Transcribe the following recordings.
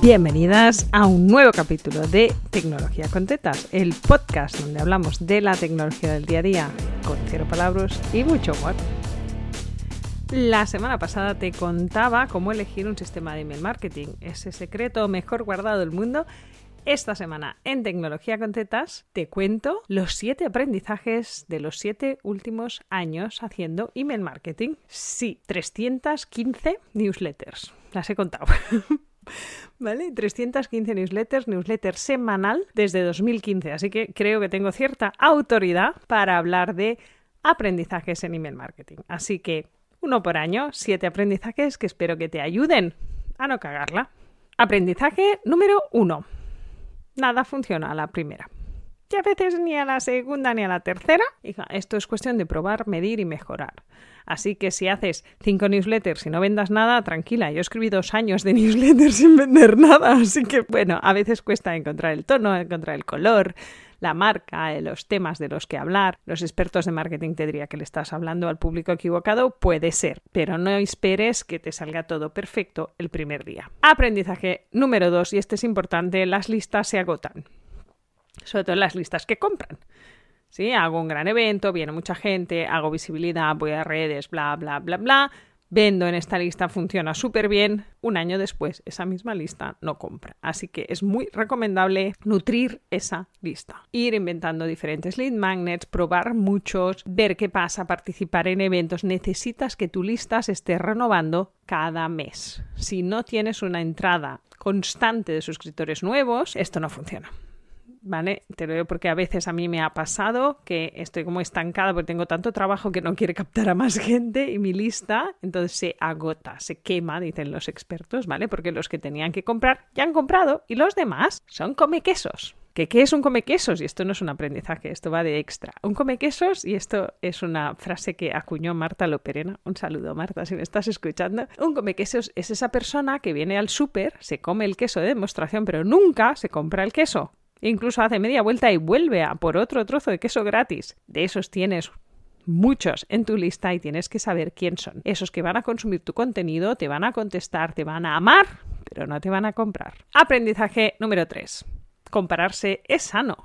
Bienvenidas a un nuevo capítulo de Tecnología con Tetas, el podcast donde hablamos de la tecnología del día a día con cero palabras y mucho humor. La semana pasada te contaba cómo elegir un sistema de email marketing, ese secreto mejor guardado del mundo. Esta semana en Tecnología con Tetas te cuento los siete aprendizajes de los siete últimos años haciendo email marketing. Sí, 315 newsletters. Las he contado. ¿Vale? 315 newsletters, newsletter semanal desde 2015. Así que creo que tengo cierta autoridad para hablar de aprendizajes en email marketing. Así que uno por año, siete aprendizajes que espero que te ayuden a no cagarla. Aprendizaje número uno. Nada funciona la primera. Y a veces ni a la segunda ni a la tercera. Hija, esto es cuestión de probar, medir y mejorar. Así que si haces cinco newsletters y no vendas nada, tranquila. Yo escribí dos años de newsletters sin vender nada. Así que, bueno, a veces cuesta encontrar el tono, encontrar el color, la marca, eh, los temas de los que hablar. Los expertos de marketing te diría que le estás hablando al público equivocado. Puede ser, pero no esperes que te salga todo perfecto el primer día. Aprendizaje número dos, y este es importante, las listas se agotan. Sobre todo las listas que compran. ¿sí? Hago un gran evento, viene mucha gente, hago visibilidad, voy a redes, bla, bla, bla, bla. Vendo en esta lista, funciona súper bien. Un año después, esa misma lista no compra. Así que es muy recomendable nutrir esa lista. Ir inventando diferentes lead magnets, probar muchos, ver qué pasa, participar en eventos. Necesitas que tu lista se esté renovando cada mes. Si no tienes una entrada constante de suscriptores nuevos, esto no funciona. ¿Vale? Te lo digo porque a veces a mí me ha pasado que estoy como estancada porque tengo tanto trabajo que no quiere captar a más gente y mi lista entonces se agota, se quema, dicen los expertos, ¿vale? Porque los que tenían que comprar ya han comprado y los demás son come quesos. ¿Qué, ¿Qué es un come quesos? Y esto no es un aprendizaje, esto va de extra. Un come quesos, y esto es una frase que acuñó Marta Loperena. Un saludo, Marta, si me estás escuchando. Un come quesos es esa persona que viene al súper, se come el queso de demostración, pero nunca se compra el queso. Incluso hace media vuelta y vuelve a por otro trozo de queso gratis. De esos tienes muchos en tu lista y tienes que saber quién son. Esos que van a consumir tu contenido, te van a contestar, te van a amar, pero no te van a comprar. Aprendizaje número 3. Compararse es sano.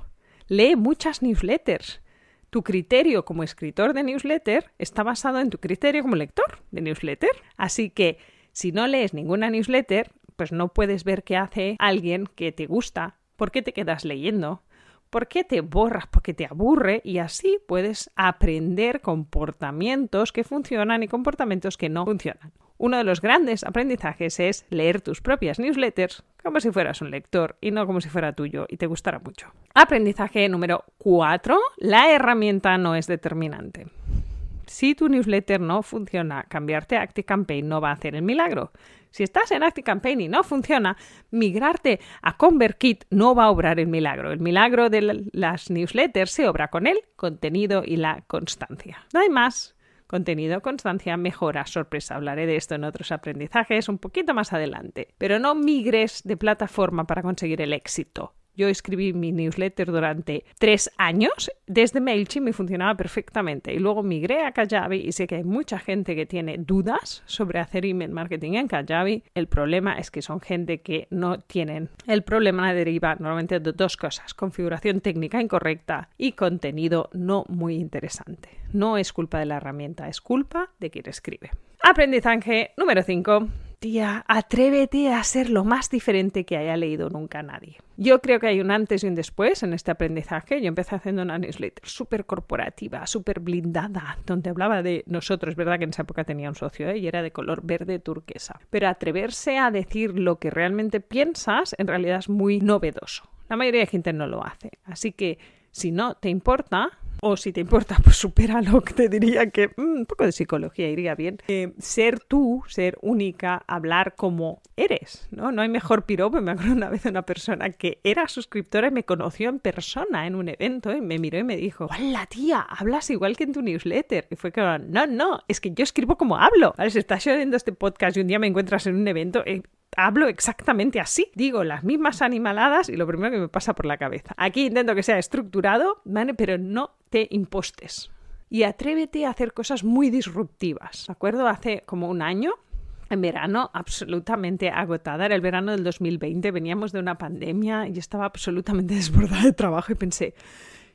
Lee muchas newsletters. Tu criterio como escritor de newsletter está basado en tu criterio como lector de newsletter. Así que si no lees ninguna newsletter, pues no puedes ver qué hace alguien que te gusta ¿Por qué te quedas leyendo? ¿Por qué te borras? Porque te aburre y así puedes aprender comportamientos que funcionan y comportamientos que no funcionan. Uno de los grandes aprendizajes es leer tus propias newsletters como si fueras un lector y no como si fuera tuyo y te gustara mucho. Aprendizaje número 4. La herramienta no es determinante. Si tu newsletter no funciona, cambiarte a ActiveCampaign no va a hacer el milagro. Si estás en ActiveCampaign y no funciona, migrarte a ConvertKit no va a obrar el milagro. El milagro de las newsletters se obra con el contenido y la constancia. No hay más. Contenido, constancia, mejora, sorpresa. Hablaré de esto en otros aprendizajes un poquito más adelante. Pero no migres de plataforma para conseguir el éxito. Yo escribí mi newsletter durante tres años desde MailChimp y funcionaba perfectamente. Y luego migré a Kajabi y sé que hay mucha gente que tiene dudas sobre hacer email marketing en Kajabi. El problema es que son gente que no tienen. El problema deriva normalmente de dos cosas. Configuración técnica incorrecta y contenido no muy interesante. No es culpa de la herramienta, es culpa de quien escribe. Aprendizaje número 5 tía, atrévete a ser lo más diferente que haya leído nunca nadie. Yo creo que hay un antes y un después en este aprendizaje. Yo empecé haciendo una newsletter súper corporativa, súper blindada, donde hablaba de nosotros, verdad que en esa época tenía un socio ¿eh? y era de color verde turquesa. Pero atreverse a decir lo que realmente piensas en realidad es muy novedoso. La mayoría de gente no lo hace. Así que si no te importa, o si te importa, pues supéralo, que te diría que mm, un poco de psicología iría bien. Eh, ser tú, ser única, hablar como eres, ¿no? No hay mejor piropo. Me acuerdo una vez de una persona que era suscriptora y me conoció en persona en un evento y me miró y me dijo, ¡Hola tía! Hablas igual que en tu newsletter. Y fue que, no, no, es que yo escribo como hablo. ver, Si estás oyendo este podcast y un día me encuentras en un evento, eh, hablo exactamente así. Digo las mismas animaladas y lo primero que me pasa por la cabeza. Aquí intento que sea estructurado, ¿vale? Pero no te impostes. Y atrévete a hacer cosas muy disruptivas. ¿De acuerdo? Hace como un año en verano absolutamente agotada. Era el verano del 2020, veníamos de una pandemia y estaba absolutamente desbordada de trabajo y pensé,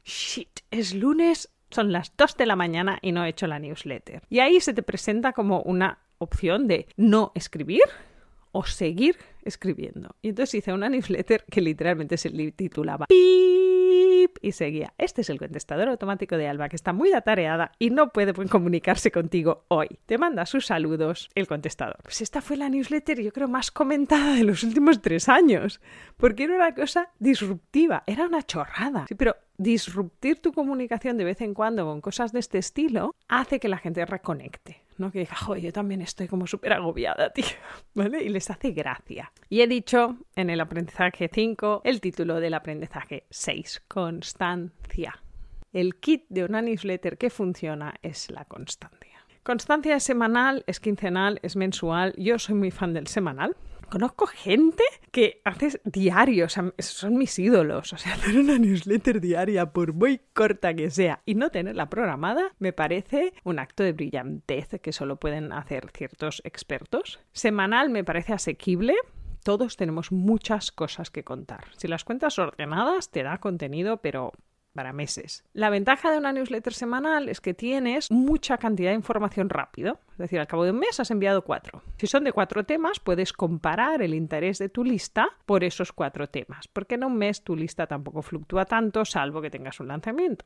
shit, es lunes, son las 2 de la mañana y no he hecho la newsletter. Y ahí se te presenta como una opción de no escribir o seguir escribiendo. Y entonces hice una newsletter que literalmente se titulaba PIP y seguía. Este es el contestador automático de Alba que está muy atareada y no puede comunicarse contigo hoy. Te manda sus saludos el contestador. Pues esta fue la newsletter yo creo más comentada de los últimos tres años porque era una cosa disruptiva, era una chorrada. Sí, pero disruptir tu comunicación de vez en cuando con cosas de este estilo hace que la gente reconecte. ¿No? Que diga, joder, yo también estoy como súper agobiada, tío, ¿vale? Y les hace gracia. Y he dicho en el aprendizaje 5 el título del aprendizaje 6, constancia. El kit de una newsletter que funciona es la constancia. Constancia es semanal, es quincenal, es mensual. Yo soy muy fan del semanal, Conozco gente que hace diarios, son mis ídolos. O sea, hacer una newsletter diaria, por muy corta que sea, y no tenerla programada, me parece un acto de brillantez que solo pueden hacer ciertos expertos. Semanal me parece asequible, todos tenemos muchas cosas que contar. Si las cuentas ordenadas, te da contenido, pero para meses. La ventaja de una newsletter semanal es que tienes mucha cantidad de información rápido. Es decir, al cabo de un mes has enviado cuatro. Si son de cuatro temas, puedes comparar el interés de tu lista por esos cuatro temas, porque en un mes tu lista tampoco fluctúa tanto, salvo que tengas un lanzamiento.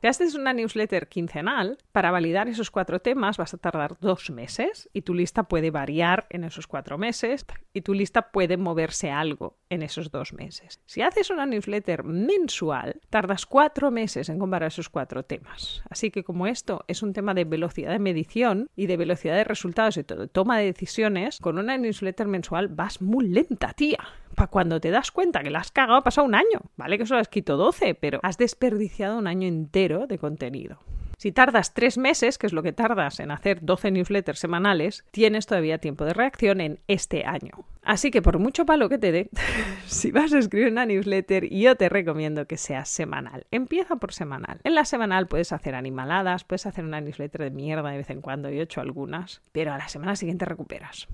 Si haces una newsletter quincenal, para validar esos cuatro temas vas a tardar dos meses y tu lista puede variar en esos cuatro meses y tu lista puede moverse algo en esos dos meses. Si haces una newsletter mensual, tardas cuatro meses en comparar esos cuatro temas. Así que como esto es un tema de velocidad de medición y de velocidad de resultados y todo, toma de decisiones, con una newsletter mensual vas muy lenta, tía para cuando te das cuenta que la has cagado ha pasado un año. Vale que solo has quitado 12, pero has desperdiciado un año entero de contenido. Si tardas tres meses, que es lo que tardas en hacer 12 newsletters semanales, tienes todavía tiempo de reacción en este año. Así que por mucho palo que te dé, si vas a escribir una newsletter, yo te recomiendo que sea semanal. Empieza por semanal. En la semanal puedes hacer animaladas, puedes hacer una newsletter de mierda de vez en cuando, y he hecho algunas, pero a la semana siguiente recuperas.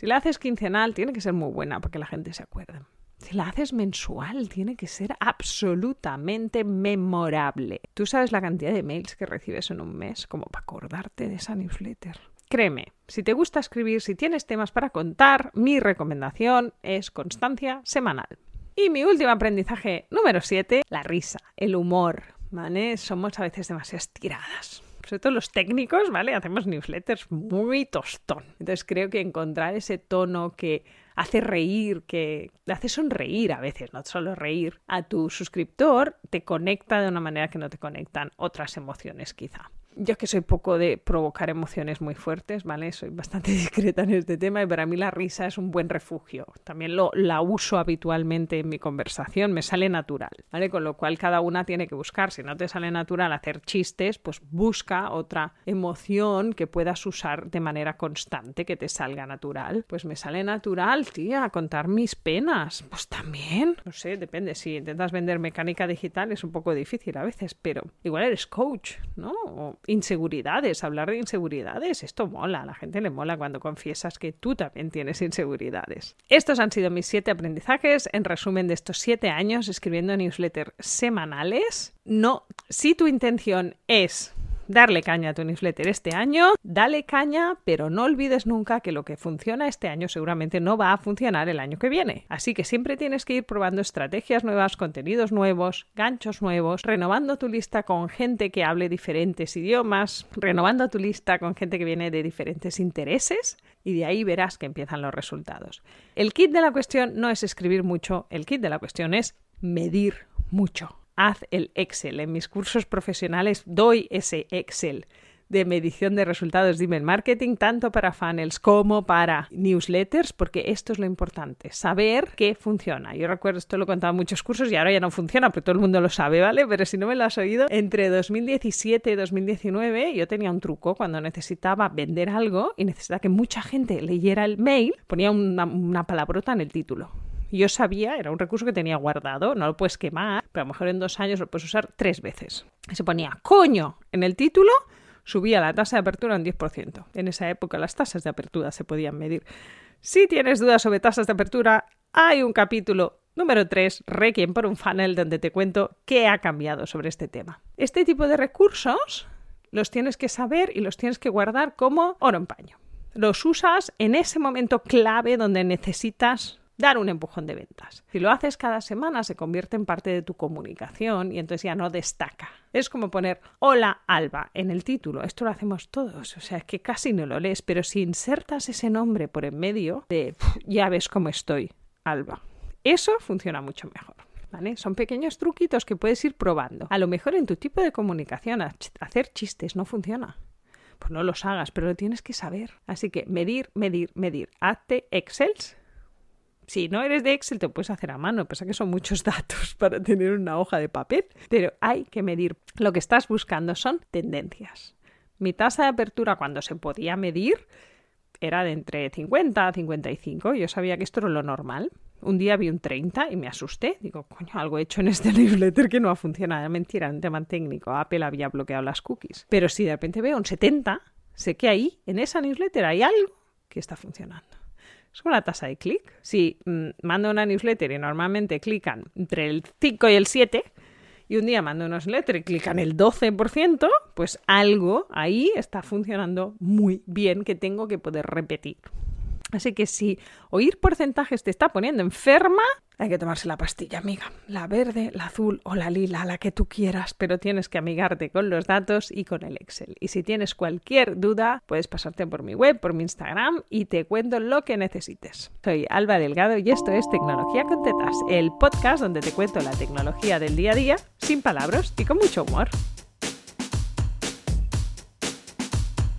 Si la haces quincenal, tiene que ser muy buena para que la gente se acuerde. Si la haces mensual, tiene que ser absolutamente memorable. Tú sabes la cantidad de mails que recibes en un mes como para acordarte de esa newsletter. Créeme, si te gusta escribir, si tienes temas para contar, mi recomendación es constancia semanal. Y mi último aprendizaje número 7, la risa, el humor. ¿Vale? Somos a veces demasiado tiradas sobre todo los técnicos, ¿vale? Hacemos newsletters muy tostón. Entonces creo que encontrar ese tono que hace reír, que hace sonreír a veces, no solo reír, a tu suscriptor, te conecta de una manera que no te conectan otras emociones quizá. Yo que soy poco de provocar emociones muy fuertes, ¿vale? Soy bastante discreta en este tema y para mí la risa es un buen refugio. También lo, la uso habitualmente en mi conversación, me sale natural, ¿vale? Con lo cual cada una tiene que buscar. Si no te sale natural hacer chistes, pues busca otra emoción que puedas usar de manera constante, que te salga natural. Pues me sale natural, tía, contar mis penas. Pues también, no sé, depende. Si intentas vender mecánica digital es un poco difícil a veces, pero igual eres coach, ¿no? Inseguridades, hablar de inseguridades, esto mola, a la gente le mola cuando confiesas que tú también tienes inseguridades. Estos han sido mis siete aprendizajes, en resumen de estos siete años escribiendo newsletters semanales. No, si tu intención es darle caña a tu newsletter este año, dale caña, pero no olvides nunca que lo que funciona este año seguramente no va a funcionar el año que viene. Así que siempre tienes que ir probando estrategias nuevas, contenidos nuevos, ganchos nuevos, renovando tu lista con gente que hable diferentes idiomas, renovando tu lista con gente que viene de diferentes intereses y de ahí verás que empiezan los resultados. El kit de la cuestión no es escribir mucho, el kit de la cuestión es medir mucho haz el Excel. En mis cursos profesionales doy ese Excel de medición de resultados de email marketing, tanto para funnels como para newsletters, porque esto es lo importante, saber qué funciona. Yo recuerdo, esto lo he contado en muchos cursos y ahora ya no funciona, porque todo el mundo lo sabe, ¿vale? Pero si no me lo has oído, entre 2017 y 2019 yo tenía un truco cuando necesitaba vender algo y necesitaba que mucha gente leyera el mail, ponía una, una palabrota en el título yo sabía, era un recurso que tenía guardado, no lo puedes quemar, pero a lo mejor en dos años lo puedes usar tres veces. Se ponía coño en el título subía la tasa de apertura un 10%. En esa época las tasas de apertura se podían medir. Si tienes dudas sobre tasas de apertura, hay un capítulo número 3, Requiem por un funnel, donde te cuento qué ha cambiado sobre este tema. Este tipo de recursos los tienes que saber y los tienes que guardar como oro en paño. Los usas en ese momento clave donde necesitas dar un empujón de ventas. Si lo haces cada semana se convierte en parte de tu comunicación y entonces ya no destaca. Es como poner hola Alba en el título. Esto lo hacemos todos, o sea, es que casi no lo lees, pero si insertas ese nombre por en medio de ya ves cómo estoy, Alba. Eso funciona mucho mejor. ¿Vale? Son pequeños truquitos que puedes ir probando. A lo mejor en tu tipo de comunicación hacer chistes no funciona. Pues no los hagas, pero lo tienes que saber. Así que medir, medir, medir. Hazte Excels si no eres de Excel, te puedes hacer a mano, pasa que son muchos datos para tener una hoja de papel, pero hay que medir. Lo que estás buscando son tendencias. Mi tasa de apertura cuando se podía medir era de entre 50 a 55. Yo sabía que esto era lo normal. Un día vi un 30 y me asusté. Digo, coño, algo he hecho en este newsletter que no ha funcionado. Mentira, un tema técnico. Apple había bloqueado las cookies. Pero si de repente veo un 70, sé que ahí, en esa newsletter, hay algo que está funcionando es como la tasa de clic. Si mm, mando una newsletter y normalmente clican entre el 5 y el 7, y un día mando una newsletter y clican el 12%, pues algo ahí está funcionando muy bien que tengo que poder repetir. Así que si oír porcentajes te está poniendo enferma, hay que tomarse la pastilla, amiga. La verde, la azul o la lila, la que tú quieras, pero tienes que amigarte con los datos y con el Excel. Y si tienes cualquier duda, puedes pasarte por mi web, por mi Instagram y te cuento lo que necesites. Soy Alba Delgado y esto es Tecnología con Tetas, el podcast donde te cuento la tecnología del día a día sin palabras y con mucho humor.